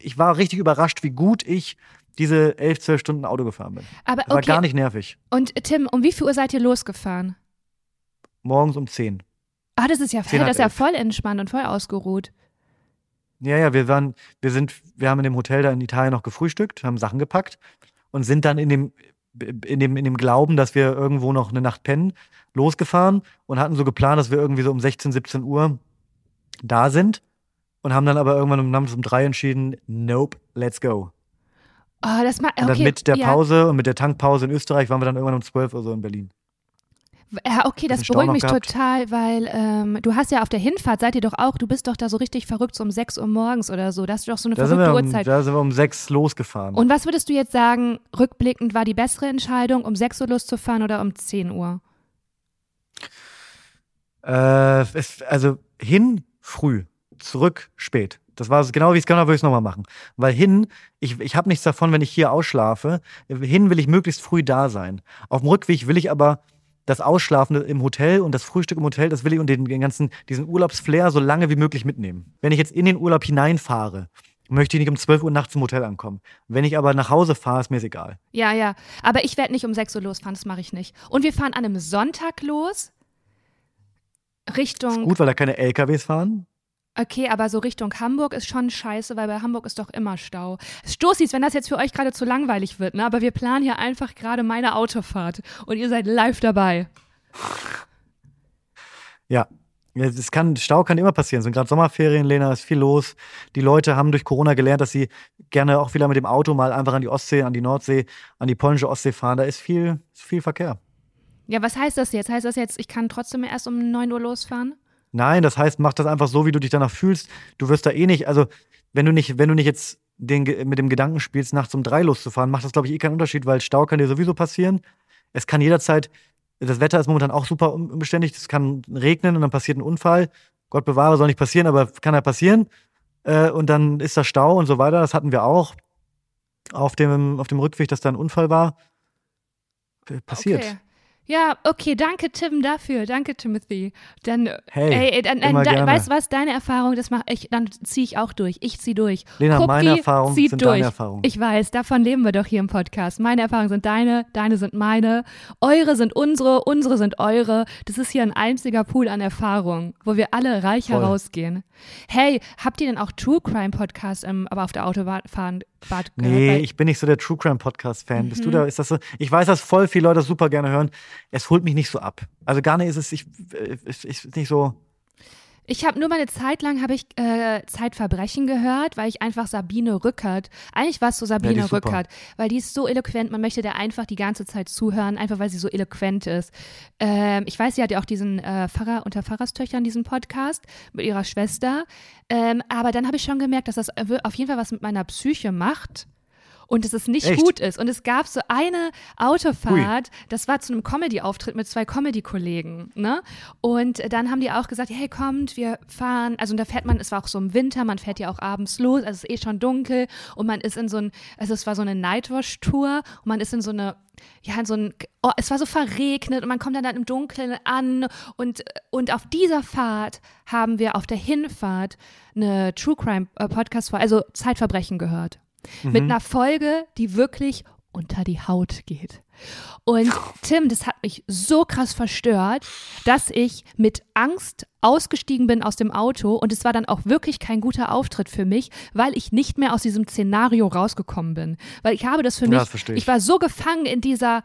ich war richtig überrascht, wie gut ich diese elf, zwölf Stunden Auto gefahren bin. Aber Das war okay. gar nicht nervig. Und Tim, um wie viel Uhr seid ihr losgefahren? Morgens um zehn. Ah, das ist ja, Zehn, das ist ja voll entspannt und voll ausgeruht. Ja, ja, wir waren, wir sind, wir haben in dem Hotel da in Italien noch gefrühstückt, haben Sachen gepackt und sind dann in dem, in dem, in dem Glauben, dass wir irgendwo noch eine Nacht pennen, losgefahren und hatten so geplant, dass wir irgendwie so um 16, 17 Uhr da sind und haben dann aber irgendwann um, um drei entschieden, nope, let's go. Oh, das macht Und okay. dann mit der ja. Pause und mit der Tankpause in Österreich waren wir dann irgendwann um 12 Uhr so in Berlin. Ja, okay, das beruhigt mich gehabt. total, weil ähm, du hast ja auf der Hinfahrt, seid ihr doch auch, du bist doch da so richtig verrückt, so um 6 Uhr morgens oder so. Da hast du doch so eine Da sind, verrückte wir um, Uhrzeit. da sind wir um sechs losgefahren. Und was würdest du jetzt sagen, rückblickend war die bessere Entscheidung, um 6 Uhr loszufahren oder um 10 Uhr? Äh, es, also hin früh, zurück spät. Das war es genau wie ich es genau würde ich es nochmal machen. Weil hin, ich, ich habe nichts davon, wenn ich hier ausschlafe. Hin will ich möglichst früh da sein. Auf dem Rückweg will ich aber das Ausschlafen im Hotel und das Frühstück im Hotel, das will ich und den, den ganzen, diesen Urlaubsflair so lange wie möglich mitnehmen. Wenn ich jetzt in den Urlaub hineinfahre, möchte ich nicht um 12 Uhr nachts im Hotel ankommen. Wenn ich aber nach Hause fahre, ist mir es egal. Ja, ja. Aber ich werde nicht um 6 Uhr losfahren, das mache ich nicht. Und wir fahren an einem Sonntag los. Richtung. Gut, weil da keine LKWs fahren. Okay, aber so Richtung Hamburg ist schon scheiße, weil bei Hamburg ist doch immer Stau. Stoßis, wenn das jetzt für euch gerade zu langweilig wird, ne? Aber wir planen hier einfach gerade meine Autofahrt und ihr seid live dabei. Ja. Es kann, Stau kann immer passieren. Es sind gerade Sommerferien, Lena, ist viel los. Die Leute haben durch Corona gelernt, dass sie gerne auch wieder mit dem Auto mal einfach an die Ostsee, an die Nordsee, an die polnische Ostsee fahren. Da ist viel, ist viel Verkehr. Ja, was heißt das jetzt? Heißt das jetzt, ich kann trotzdem erst um 9 Uhr losfahren? Nein, das heißt, mach das einfach so, wie du dich danach fühlst. Du wirst da eh nicht, also wenn du nicht, wenn du nicht jetzt den, mit dem Gedanken spielst, nachts um drei loszufahren, macht das, glaube ich, eh keinen Unterschied, weil Stau kann dir sowieso passieren. Es kann jederzeit, das Wetter ist momentan auch super unbeständig, es kann regnen und dann passiert ein Unfall. Gott bewahre, soll nicht passieren, aber kann ja passieren. Äh, und dann ist da Stau und so weiter. Das hatten wir auch auf dem, auf dem Rückweg, dass da ein Unfall war. Passiert. Okay. Ja, okay, danke Tim dafür, danke Timothy. Dann, hey, ey, dann, dann, da, weißt du was, deine Erfahrung, das mache ich, dann ziehe ich auch durch. Ich ziehe durch. Lena, Kupki meine Erfahrungen sind durch. deine Erfahrungen. Ich weiß, davon leben wir doch hier im Podcast. Meine Erfahrungen sind deine, deine sind meine, eure sind unsere, unsere sind eure. Das ist hier ein einziger Pool an Erfahrung, wo wir alle reich Voll. herausgehen. Hey, habt ihr denn auch True Crime Podcasts, ähm, aber auf der Autobahn gehört? Nee, Weil- ich bin nicht so der True Crime Podcast Fan. Bist du Mhm. da? Ist das so? Ich weiß, dass voll viele Leute super gerne hören. Es holt mich nicht so ab. Also gar nicht ist es ich, ich, ich, nicht so. Ich habe nur mal eine Zeit lang habe ich äh, Zeitverbrechen gehört, weil ich einfach Sabine Rückert, eigentlich war es so Sabine super. Rückert, weil die ist so eloquent, man möchte der einfach die ganze Zeit zuhören, einfach weil sie so eloquent ist. Ähm, ich weiß, sie hat ja auch diesen äh, Pfarrer unter Pfarrerstöchtern, diesen Podcast mit ihrer Schwester. Ähm, aber dann habe ich schon gemerkt, dass das äh, auf jeden Fall was mit meiner Psyche macht. Und dass es nicht Echt? gut ist. Und es gab so eine Autofahrt, das war zu einem Comedy-Auftritt mit zwei Comedy-Kollegen, ne? Und dann haben die auch gesagt, hey, kommt, wir fahren, also da fährt man, es war auch so im Winter, man fährt ja auch abends los, also es ist eh schon dunkel und man ist in so ein, also es war so eine Nightwash-Tour und man ist in so eine ja, in so ein, oh, es war so verregnet und man kommt dann, dann im Dunkeln an und, und auf dieser Fahrt haben wir auf der Hinfahrt eine True Crime äh, Podcast, also Zeitverbrechen gehört. Mit einer Folge, die wirklich unter die Haut geht. Und Tim, das hat mich so krass verstört, dass ich mit Angst ausgestiegen bin aus dem Auto und es war dann auch wirklich kein guter Auftritt für mich, weil ich nicht mehr aus diesem Szenario rausgekommen bin. Weil ich habe das für Ja, mich, verstehe ich. ich war so gefangen in dieser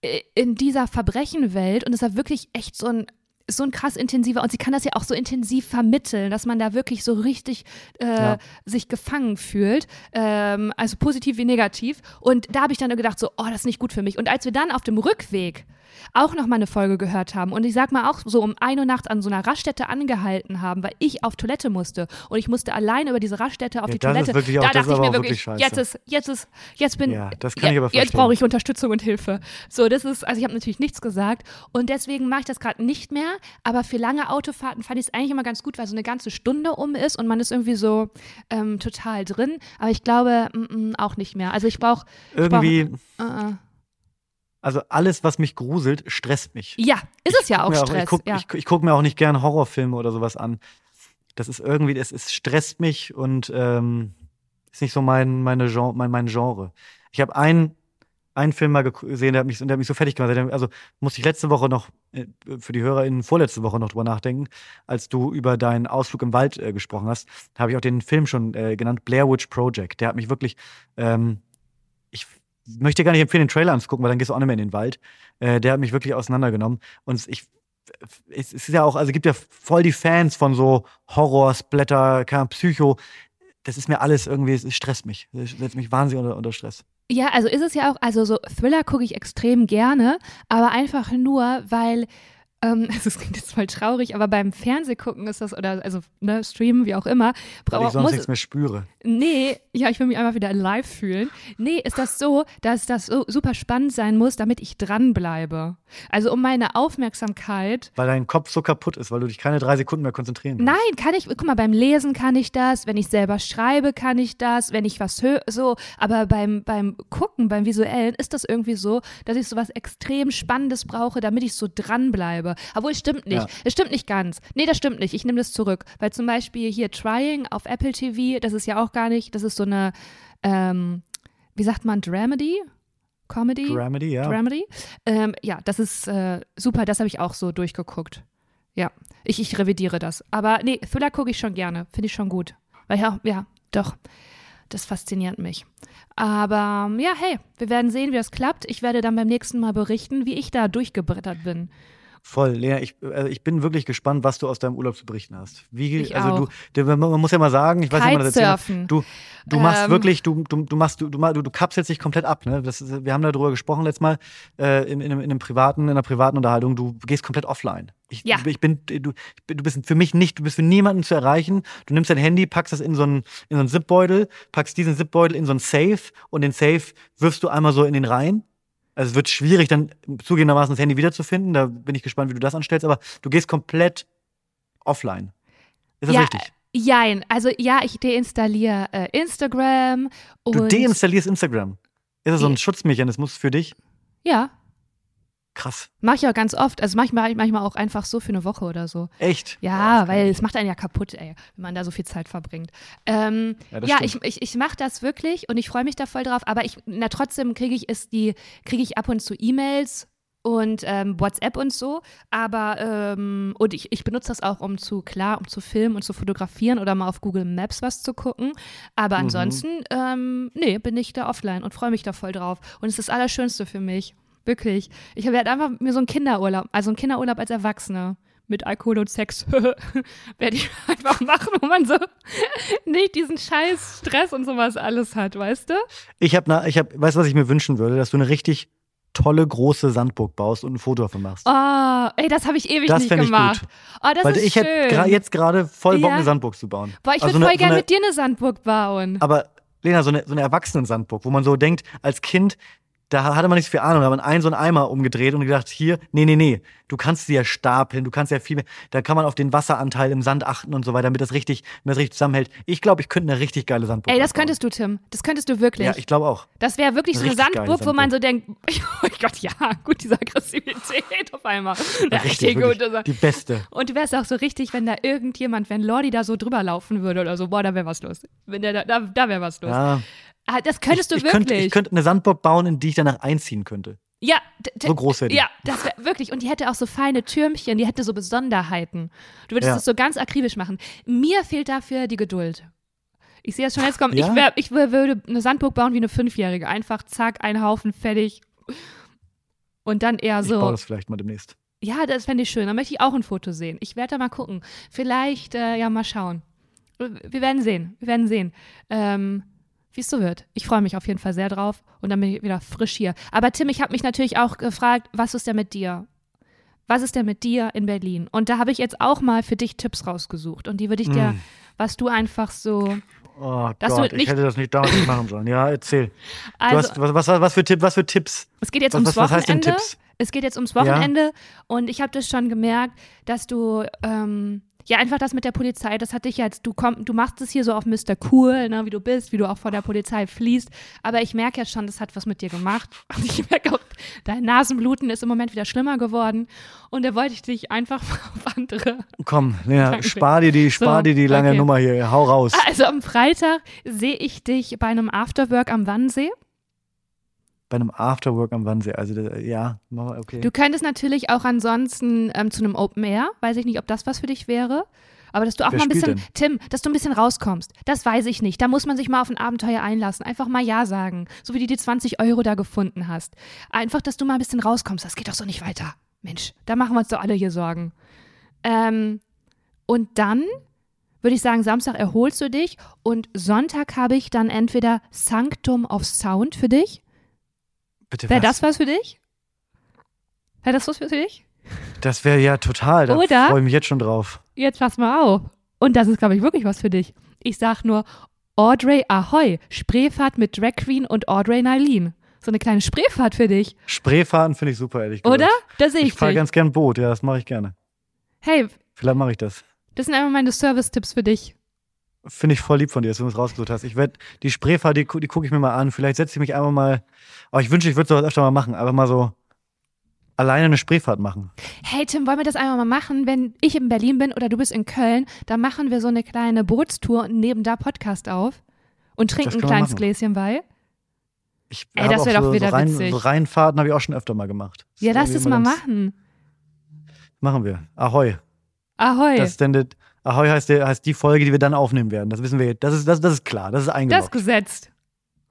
äh, in dieser Verbrechenwelt und es war wirklich echt so ein so ein krass intensiver und sie kann das ja auch so intensiv vermitteln, dass man da wirklich so richtig äh, Ja. sich gefangen fühlt, ähm, also positiv wie negativ. Und da habe ich dann gedacht so, oh, das ist nicht gut für mich. Und als wir dann auf dem Rückweg auch noch mal eine Folge gehört haben und ich sag mal auch so um ein Uhr nachts an so einer Raststätte angehalten haben, weil ich auf Toilette musste und ich musste alleine über diese Raststätte auf Ja, die Toilette. da dachte ich mir wirklich, wirklich jetzt scheiße. ist, jetzt ist, jetzt bin, Ja, das kann ich aber jetzt brauche ich Unterstützung und Hilfe. So, das ist, also ich habe natürlich nichts gesagt und deswegen mache ich das gerade nicht mehr, aber für lange Autofahrten fand ich es eigentlich immer ganz gut, weil so eine ganze Stunde um ist und man ist irgendwie so ähm, total drin, aber ich glaube mm, mm, auch nicht mehr. Also ich brauche Irgendwie, äh, äh. Also alles, was mich gruselt, stresst mich. Ja, ist es ja auch Stress. ich gucke ja. ich, ich guck mir auch nicht gern Horrorfilme oder sowas an. Das ist irgendwie, es, es stresst mich und ähm, ist nicht so mein, meine Gen mein, mein Genre. Ich habe einen, einen Film mal gesehen, der hat, mich, der hat mich so fertig gemacht. Der- Also musste ich letzte Woche noch, äh, für die HörerInnen vorletzte Woche noch drüber nachdenken, als du über deinen Ausflug im Wald äh, gesprochen hast. Da habe ich auch den Film schon äh, genannt, Blair Witch Project. Der hat mich wirklich, ähm, ich möchte dir gar nicht empfehlen, den Trailer anzugucken, weil dann gehst du auch nicht mehr in den Wald. Äh, der hat mich wirklich auseinandergenommen. Und ich, es ist ja auch, also gibt ja voll die Fans von so Horror, Splatter, Psycho. Das ist mir alles irgendwie, es stresst mich. Es setzt mich wahnsinnig unter, unter Stress. Ja, also ist es ja auch, also so Thriller gucke ich extrem gerne, aber einfach nur, weil, ähm, also es klingt jetzt voll traurig, aber beim Fernsehgucken ist das, oder also ne, streamen, wie auch immer, Weil bra- ich sonst muss, nichts mehr spüre. Nee, ja, ich will mich einfach wieder live fühlen. Nee, ist das so, dass das so super spannend sein muss, damit ich dranbleibe. Also um meine Aufmerksamkeit. Weil dein Kopf so kaputt ist, weil du dich keine drei Sekunden mehr konzentrieren kannst. Nein, kann ich, guck mal, beim Lesen kann ich das, wenn ich selber schreibe, kann ich das, wenn ich was höre, so, aber beim, beim Gucken, beim Visuellen ist das irgendwie so, dass ich so was extrem Spannendes brauche, damit ich so dranbleibe. Obwohl, es stimmt nicht. Ja. Es stimmt nicht ganz. Nee, das stimmt nicht. Ich nehme das zurück. Weil zum Beispiel hier Trying auf Apple TV, das ist ja auch gar nicht, das ist so eine, ähm, wie sagt man, Dramedy? Comedy? Dramedy, ja. Dramedy. Ähm, ja, das ist äh, super, das habe ich auch so durchgeguckt. Ja, ich, ich revidiere das. Aber nee, Thriller gucke ich schon gerne. Finde ich schon gut. Weil ja, ja, doch. Das fasziniert mich. Aber ja, hey, wir werden sehen, wie das klappt. Ich werde dann beim nächsten Mal berichten, wie ich da durchgebrettert bin. Voll, Lena, ich, also ich bin wirklich gespannt, was du aus deinem Urlaub zu berichten hast. Wie, Ich also auch. du, du, man muss ja mal sagen, ich weiß nicht, ob man das Kitesurfen. Du, du machst Ähm. wirklich, du, du, du machst, du, du, du, kapselst dich komplett ab. Ne? Das ist, wir haben darüber gesprochen letztes Mal äh, in, in, einem, in einem privaten, in einer privaten Unterhaltung. Du gehst komplett offline. Ich, Ja. ich bin, du, du bist für mich nicht, du bist für niemanden zu erreichen. Du nimmst dein Handy, packst das in so einen, in so einen Zipbeutel, packst diesen Zipbeutel in so einen Safe und den Safe wirfst du einmal so in den Reihen. Also es wird schwierig, dann zugegebenermaßen das Handy wiederzufinden. Da bin ich gespannt, wie du das anstellst. Aber du gehst komplett offline. Ist das Ja, richtig? Jein, also ja, ich deinstalliere äh, Instagram und Du deinstallierst Instagram. Ist das so ein. Schutzmechanismus für dich? ja, Krass. mache ich auch ganz oft. Also manchmal manchmal auch einfach so für eine Woche oder so. Echt? Ja, kann weil es macht einen ja kaputt, ey, wenn man da so viel Zeit verbringt. Ähm, Ja, ja, ich, ich, ich mache das wirklich und ich freue mich da voll drauf, aber ich, na trotzdem kriege ich es die, kriege ich ab und zu E-Mails und ähm, WhatsApp und so, aber ähm, und ich, ich benutze das auch, um zu, klar, um zu filmen und zu fotografieren oder mal auf Google Maps was zu gucken. Aber Mhm. ansonsten, ähm, nee, bin ich da offline und freue mich da voll drauf. Und es ist das Allerschönste für mich. Wirklich. Ich werde einfach mir so einen Kinderurlaub, also einen Kinderurlaub als Erwachsene mit Alkohol und Sex werde ich einfach machen, wo man so nicht diesen scheiß Stress und sowas alles hat, weißt du? Ich habe, ich hab, weißt du, was ich mir wünschen würde? Dass du eine richtig tolle große Sandburg baust und ein Foto davon machst. Oh, ey, das habe ich ewig Das nicht fänd ich gemacht. gut. Oh, das Weil ist ich schön. hätte gra- jetzt gerade voll Bock, Ja. eine Sandburg zu bauen. Boah, ich würde Also eine- voll gerne eine- mit dir eine Sandburg bauen. Aber Lena, so eine, so eine Erwachsenen-Sandburg, wo man so denkt, als Kind, da hatte man nicht so viel Ahnung, da hat man einen so einen Eimer umgedreht und gedacht, hier, nee, nee, nee, du kannst sie ja stapeln, du kannst ja viel mehr, da kann man auf den Wasseranteil im Sand achten und so weiter, damit das richtig, damit das richtig zusammenhält. Ich glaube, ich könnte eine richtig geile Sandburg Ey, das bauen. könntest du, Tim. Das könntest du wirklich. Ja, ich glaube auch. das wäre wirklich so eine Richtig geile Sandburg, wo man so denkt, oh Gott, ja, gut, diese Aggressivität auf einmal. Ja, richtig, wirklich. gut. Also. Die beste. Und du wärst auch so richtig, wenn da irgendjemand, wenn Lordi da so drüber laufen würde oder so, boah, da wäre was los. Wenn der da, da, da wäre was los. Ja. Ah, das könntest ich, du ich wirklich. Könnte, ich könnte eine Sandburg bauen, in die ich danach einziehen könnte. ja, So groß wäre die. Ja, das wäre wirklich. Und die hätte auch so feine Türmchen, die hätte so Besonderheiten. Du würdest Ja. das so ganz akribisch machen. Mir fehlt dafür die Geduld. Ich sehe das schon jetzt kommen. Ja? Ich, wär, ich wär, würde eine Sandburg bauen wie eine Fünfjährige. Einfach zack, ein Haufen, fertig. Und dann eher Ich baue so. das vielleicht mal demnächst. Ja, das fände ich schön. Da möchte ich auch ein Foto sehen. Ich werde da mal gucken. Vielleicht, äh, ja, mal schauen. Wir werden sehen. Wir werden sehen. Ähm, wie es so wird. Ich freue mich auf jeden Fall sehr drauf und dann bin ich wieder frisch hier. Aber Tim, ich habe mich natürlich auch gefragt, was ist denn mit dir? Was ist denn mit dir in Berlin? Und da habe ich jetzt auch mal für dich Tipps rausgesucht und die würde ich dir, Mm. was du einfach so. Oh Gott, ich hätte das nicht damals machen sollen. Ja, erzähl. Also, hast, was, was, was, für Tipp, was für Tipps? es geht jetzt Was, ums was, was heißt denn Wochenende. Tipps? Es geht jetzt ums Wochenende und ich habe das schon gemerkt, dass du ähm, ja einfach das mit der Polizei, das hat dich jetzt, du komm, du machst es hier so auf Mr. Cool, ne, wie du bist, wie du auch vor der Polizei fließt, aber ich merke jetzt schon, das hat was mit dir gemacht. Und ich merke auch, dein Nasenbluten ist im Moment wieder schlimmer geworden und da wollte ich dich einfach auf andere. Komm, Lena, Danke. spar dir die, spar So, dir die lange okay. Nummer hier. Hau raus. Also am Freitag sehe ich dich bei einem Afterwork am Wannsee. Bei einem Afterwork am Wannsee. Also, das- ja, okay. Du könntest natürlich auch ansonsten ähm, zu einem Open Air, weiß ich nicht, ob das was für dich wäre. Aber dass du auch Wer mal ein bisschen, Tim, dass du ein bisschen rauskommst, das weiß ich nicht. Da muss man sich mal auf ein Abenteuer einlassen. Einfach mal Ja sagen. So wie du die 20 Euro da gefunden hast. Einfach, dass du mal ein bisschen rauskommst. Das geht doch so nicht weiter. Mensch, da machen wir uns doch alle hier Sorgen. Ähm, und dann würde ich sagen, Samstag erholst du dich und Sonntag habe ich dann entweder Sanctum of Sound für dich. Bitte Wäre das was für dich? Wäre das was für dich? Das wäre ja total. Da Oder? freue ich mich jetzt schon drauf. Jetzt pass mal auf. Und das ist, glaube ich, wirklich was für dich. Ich sag nur Audrey Ahoy, Spreefahrt mit Drag Queen und Audrey Nylene. So eine kleine Spreefahrt für dich, Spreefahren finde ich super, ehrlich gesagt. oder? Da sehe Ich ich, fahre ganz gern Boot, ja, das mache ich gerne. Hey, Vielleicht mache ich das. das sind einfach meine Service-Tipps für dich. Finde ich voll lieb von dir, dass du das rausgesucht hast. Ich werde die Spreefahrt, die, die gucke ich mir mal an. Vielleicht setze ich mich einfach mal. Aber ich wünsche, ich würde sowas öfter mal machen. Einfach mal so alleine eine Spreefahrt machen. Hey Tim, wollen wir das einmal mal machen? Wenn ich in Berlin bin oder du bist in Köln, dann machen wir so eine kleine Bootstour und nehmen da Podcast auf und trinken Das ein kleines. Gläschen bei. Ich Ey, das auch wär doch so, wieder so, rein, witzig. so Reinfahrten habe ich auch schon öfter mal gemacht. Ja, ist lass es mal machen. Machen wir. Ahoi. Ahoi. Das ist dann das, Ahoi heißt, der, heißt die Folge, die wir dann aufnehmen werden. Das wissen wir jetzt. Das ist, das, das ist klar, das ist das eingeloggt. gesetzt.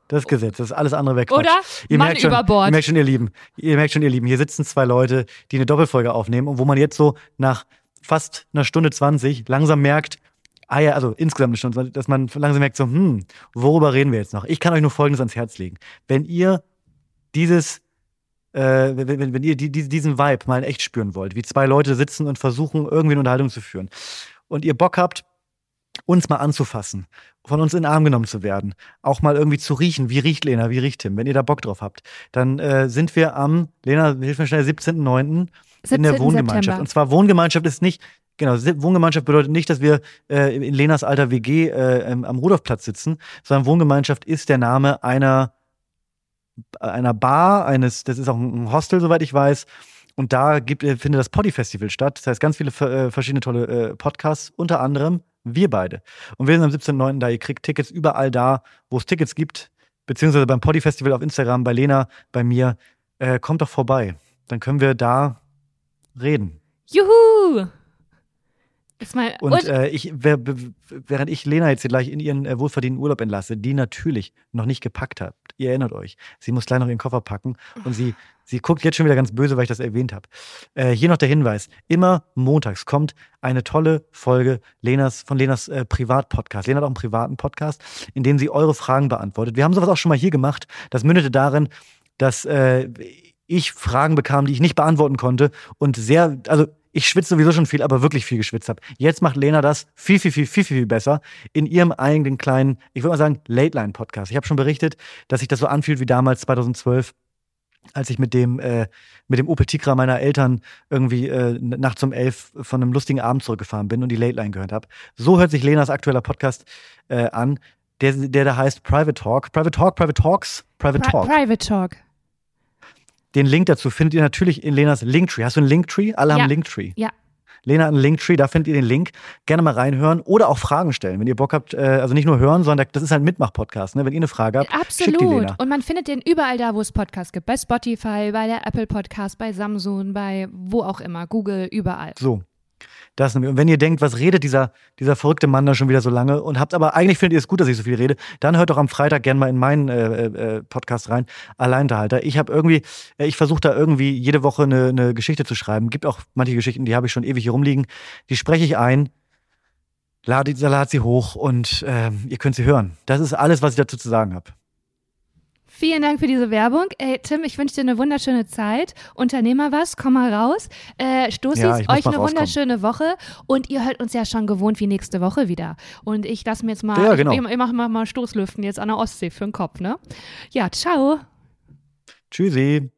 Das Gesetz, das ist alles andere weg. Oder? Ihr Mann merkt, schon, über Bord. ihr merkt schon, ihr Lieben. Ihr merkt schon, ihr Lieben. Hier sitzen zwei Leute, die eine Doppelfolge aufnehmen und wo man jetzt so nach fast einer Stunde 20 langsam merkt, ah ja, also insgesamt eine Stunde 20, dass man langsam merkt, so, hm, worüber reden wir jetzt noch? Ich kann euch nur Folgendes ans Herz legen. Wenn ihr dieses, äh, wenn, wenn, wenn ihr die, diesen Vibe mal in echt spüren wollt, wie zwei Leute sitzen und versuchen, irgendwie eine Unterhaltung zu führen und ihr Bock habt, uns mal anzufassen, von uns in den Arm genommen zu werden, auch mal irgendwie zu riechen, wie riecht Lena, wie riecht Tim, wenn ihr da Bock drauf habt, dann äh, sind wir am, Lena, hilf mir schnell, 17.09. in der 17. Wohngemeinschaft. September. Und zwar Wohngemeinschaft ist nicht, genau, Wohngemeinschaft bedeutet nicht, dass wir äh, in Lenas alter WG äh, am Rudolfplatz sitzen, sondern Wohngemeinschaft ist der Name einer, einer Bar, eines, das ist auch ein Hostel, soweit ich weiß. Und da gibt, äh, findet das Poddy Festival statt. Das heißt, ganz viele äh, verschiedene tolle äh, Podcasts, unter anderem wir beide. Und wir sind am 17.09. da. Ihr kriegt Tickets überall da, wo es Tickets gibt, beziehungsweise beim Poddy Festival auf Instagram, bei Lena, bei mir. Äh, kommt doch vorbei. Dann können wir da reden. Juhu! Ist mal, Und, und, äh, ich, während ich Lena jetzt hier gleich in ihren äh, wohlverdienten Urlaub entlasse, die natürlich noch nicht gepackt hat. Ihr erinnert euch. Sie muss gleich noch ihren Koffer packen und sie, sie guckt jetzt schon wieder ganz böse, weil ich das erwähnt habe. Äh, hier noch der Hinweis. Immer montags kommt eine tolle Folge Lenas, von Lenas äh, Privatpodcast. Lena hat auch einen privaten Podcast, in dem sie eure Fragen beantwortet. Wir haben sowas auch schon mal hier gemacht. Das mündete darin, dass äh, ich Fragen bekam, die ich nicht beantworten konnte und sehr, also ich schwitze sowieso schon viel, aber wirklich viel geschwitzt habe. Jetzt macht Lena das viel, viel, viel, viel, viel, viel besser in ihrem eigenen kleinen, ich würde mal sagen, Late-Line-Podcast. Ich habe schon berichtet, dass sich das so anfühlt wie damals 2012, als ich mit dem, äh, mit dem Opel Tigra meiner Eltern irgendwie äh, nachts um elf von einem lustigen Abend zurückgefahren bin und die Late Line gehört habe. So hört sich Lenas aktueller Podcast äh, an, der, der da heißt Private Talk. Private Talk, Private Talks, Private Pri Talk. Private Talk. Den Link dazu findet ihr natürlich in Lenas Linktree. Hast du einen Linktree? Alle haben Ja. einen Linktree. Ja. Lena hat einen Linktree, da findet ihr den Link. Gerne mal reinhören oder auch Fragen stellen, wenn ihr Bock habt. Äh, also nicht nur hören, sondern das ist halt ein Mitmach-Podcast. Ne? Wenn ihr eine Frage habt, schickt die Absolut. Lena. Und man findet den überall da, wo es Podcasts gibt. Bei Spotify, bei der Apple Podcast, bei Samsung, bei wo auch immer, Google, überall. So. Das. Und wenn ihr denkt, was redet dieser, dieser verrückte Mann da schon wieder so lange und habt aber eigentlich findet ihr es gut, dass ich so viel rede, dann hört doch am Freitag gerne mal in meinen äh, äh, Podcast rein, Alleinunterhalter. Ich habe irgendwie, äh, ich versuche da irgendwie jede Woche eine, eine Geschichte zu schreiben. Gibt auch manche Geschichten, die habe ich schon ewig hier rumliegen. Die spreche ich ein, lade, lade sie hoch und ähm, ihr könnt sie hören. Das ist alles, was ich dazu zu sagen habe. Vielen Dank für diese Werbung. Ey, Tim, ich wünsche dir eine wunderschöne Zeit. Unternehmer was, komm mal raus. Äh, Stoßis, Ja, euch eine rauskommen. wunderschöne Woche. Und ihr hört uns ja schon gewohnt wie nächste Woche wieder. Und ich lasse mir jetzt mal, Ja, genau. ich, ich mache mal, mal Stoßlüften jetzt an der Ostsee für den Kopf, ne? Ja, ciao. Tschüssi.